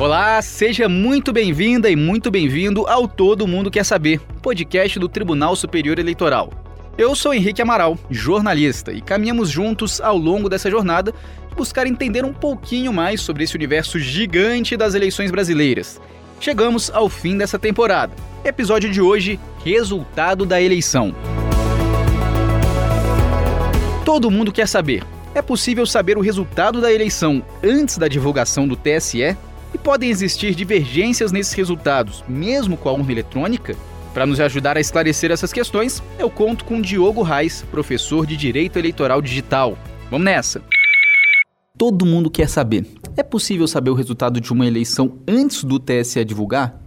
Olá, seja muito bem-vinda e muito bem-vindo ao Todo Mundo Quer Saber, podcast do Tribunal Superior Eleitoral. Eu sou Henrique Amaral, jornalista, e caminhamos juntos ao longo dessa jornada buscar entender um pouquinho mais sobre esse universo gigante das eleições brasileiras. Chegamos ao fim dessa temporada. Episódio de hoje: Resultado da eleição. Todo mundo quer saber. É possível saber o resultado da eleição antes da divulgação do TSE? E podem existir divergências nesses resultados, mesmo com a urna eletrônica? Para nos ajudar a esclarecer essas questões, eu conto com Diogo Reis, professor de Direito Eleitoral Digital. Vamos nessa! Todo mundo quer saber: é possível saber o resultado de uma eleição antes do TSE divulgar?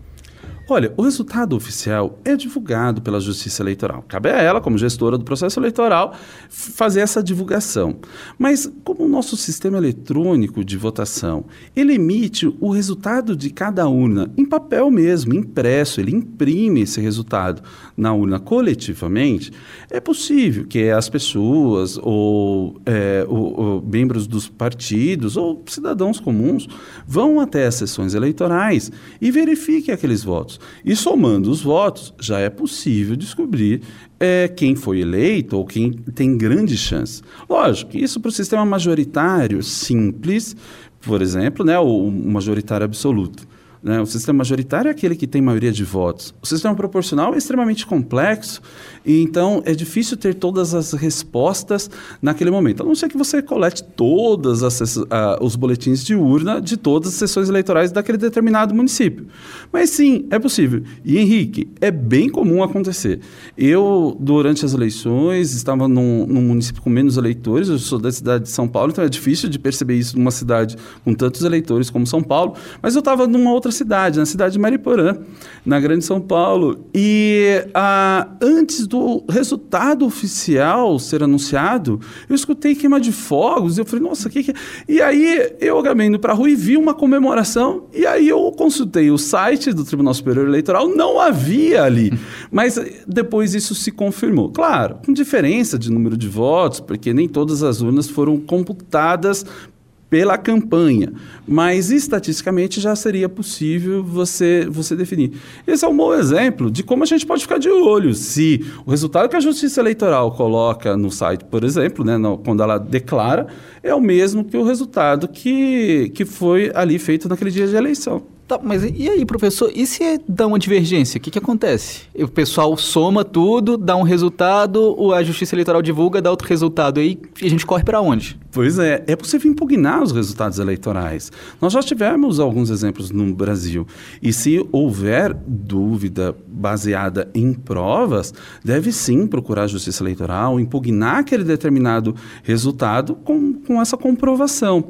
Olha, o resultado oficial é divulgado pela Justiça Eleitoral. Cabe a ela, como gestora do processo eleitoral, fazer essa divulgação. Mas como o nosso sistema eletrônico de votação, ele emite o resultado de cada urna em papel mesmo, impresso, ele imprime esse resultado na urna coletivamente, é possível que as pessoas ou, é, ou, ou membros dos partidos ou cidadãos comuns vão até as sessões eleitorais e verifiquem aqueles votos. E somando os votos, já é possível descobrir é, quem foi eleito ou quem tem grande chance. Lógico isso para o sistema majoritário simples, por exemplo, né, o majoritário absoluto. Né? O sistema majoritário é aquele que tem maioria de votos. O sistema proporcional é extremamente complexo e então é difícil ter todas as respostas naquele momento. A não ser que você colete todos os boletins de urna de todas as sessões eleitorais daquele determinado município. Mas sim, é possível. E Henrique, é bem comum acontecer. Eu, durante as eleições, estava num, num município com menos eleitores, eu sou da cidade de São Paulo, então é difícil de perceber isso numa cidade com tantos eleitores como São Paulo, mas eu estava numa outra cidade, na cidade de Mariporã, na Grande São Paulo. E ah, antes do resultado oficial ser anunciado, eu escutei queima de fogos. E eu falei, nossa, o que, que é? E aí eu acabei indo para a rua e vi uma comemoração. E aí eu consultei o site do Tribunal Superior Eleitoral, não havia ali. Mas depois isso se confirmou. Claro, com diferença de número de votos, porque nem todas as urnas foram computadas pela campanha, mas estatisticamente já seria possível você, você definir. Esse é um bom exemplo de como a gente pode ficar de olho se o resultado que a Justiça Eleitoral coloca no site, por exemplo, né, no, quando ela declara, é o mesmo que o resultado que, que foi ali feito naquele dia de eleição. Tá, mas e aí, professor? E se dá uma divergência? O que, que acontece? O pessoal soma tudo, dá um resultado, a Justiça Eleitoral divulga, dá outro resultado. E a gente corre para onde? Pois é, é possível impugnar os resultados eleitorais. Nós já tivemos alguns exemplos no Brasil. E se houver dúvida baseada em provas, deve sim procurar a Justiça Eleitoral, impugnar aquele determinado resultado com, com essa comprovação.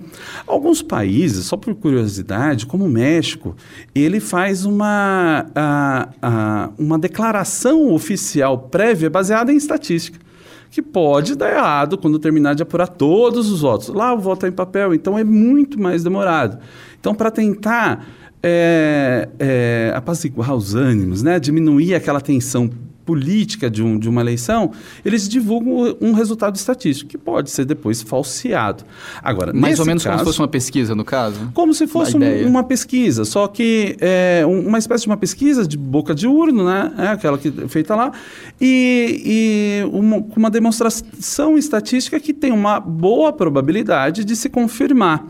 Alguns países, só por curiosidade, como o México, ele faz uma, a, a, uma declaração oficial prévia baseada em estatística que pode dar errado quando terminar de apurar todos os votos. Lá o voto é em papel, então é muito mais demorado. Então, para tentar é, é, apaziguar os ânimos, né, diminuir aquela tensão política de, um, de uma eleição, eles divulgam um resultado estatístico, que pode ser depois falseado. Agora, Mais ou menos caso, como se fosse uma pesquisa, no caso? Como se fosse um, uma pesquisa, só que é uma espécie de uma pesquisa de boca de urno, né? É aquela que é feita lá, e, e uma, uma demonstração estatística que tem uma boa probabilidade de se confirmar.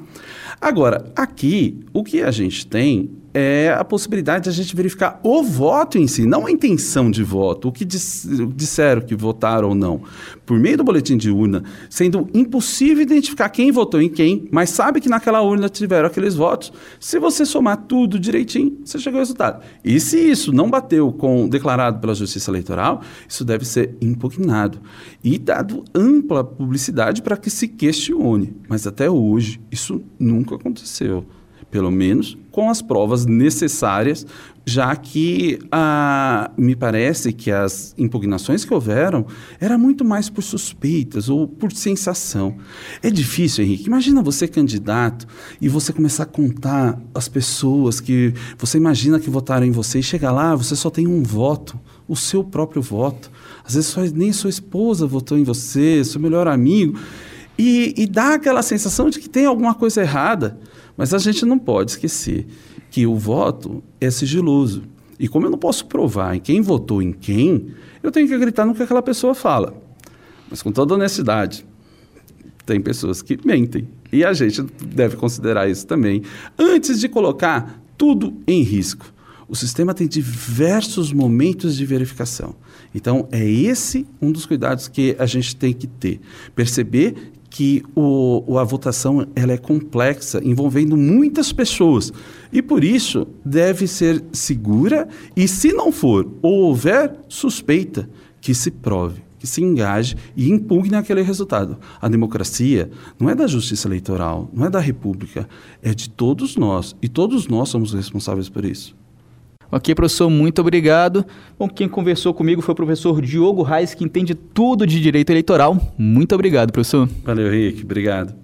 Agora, aqui, o que a gente tem é a possibilidade de a gente verificar o voto em si, não a intenção de voto, o que dis disseram que votaram ou não. Por meio do boletim de urna, sendo impossível identificar quem votou em quem, mas sabe que naquela urna tiveram aqueles votos. Se você somar tudo direitinho, você chegou ao resultado. E se isso não bateu com declarado pela Justiça Eleitoral, isso deve ser impugnado e dado ampla publicidade para que se questione. Mas até hoje, isso nunca aconteceu pelo menos com as provas necessárias, já que ah, me parece que as impugnações que houveram era muito mais por suspeitas ou por sensação. É difícil, Henrique. Imagina você candidato e você começar a contar as pessoas que você imagina que votaram em você e chega lá, você só tem um voto o seu próprio voto. Às vezes só, nem sua esposa votou em você, seu melhor amigo. E, e dá aquela sensação de que tem alguma coisa errada. Mas a gente não pode esquecer que o voto é sigiloso. E como eu não posso provar em quem votou em quem, eu tenho que acreditar no que aquela pessoa fala. Mas com toda honestidade, tem pessoas que mentem. E a gente deve considerar isso também antes de colocar tudo em risco. O sistema tem diversos momentos de verificação. Então, é esse um dos cuidados que a gente tem que ter. Perceber que o, a votação ela é complexa, envolvendo muitas pessoas. E por isso deve ser segura e, se não for ou houver suspeita, que se prove que se engaje e impugne aquele resultado. A democracia não é da justiça eleitoral, não é da república, é de todos nós. E todos nós somos responsáveis por isso. Ok, professor, muito obrigado. Bom, quem conversou comigo foi o professor Diogo Reis, que entende tudo de direito eleitoral. Muito obrigado, professor. Valeu, Rick. Obrigado.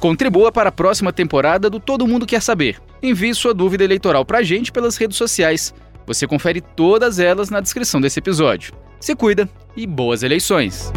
Contribua para a próxima temporada do Todo Mundo Quer Saber. Envie sua dúvida eleitoral para a gente pelas redes sociais. Você confere todas elas na descrição desse episódio. Se cuida e boas eleições!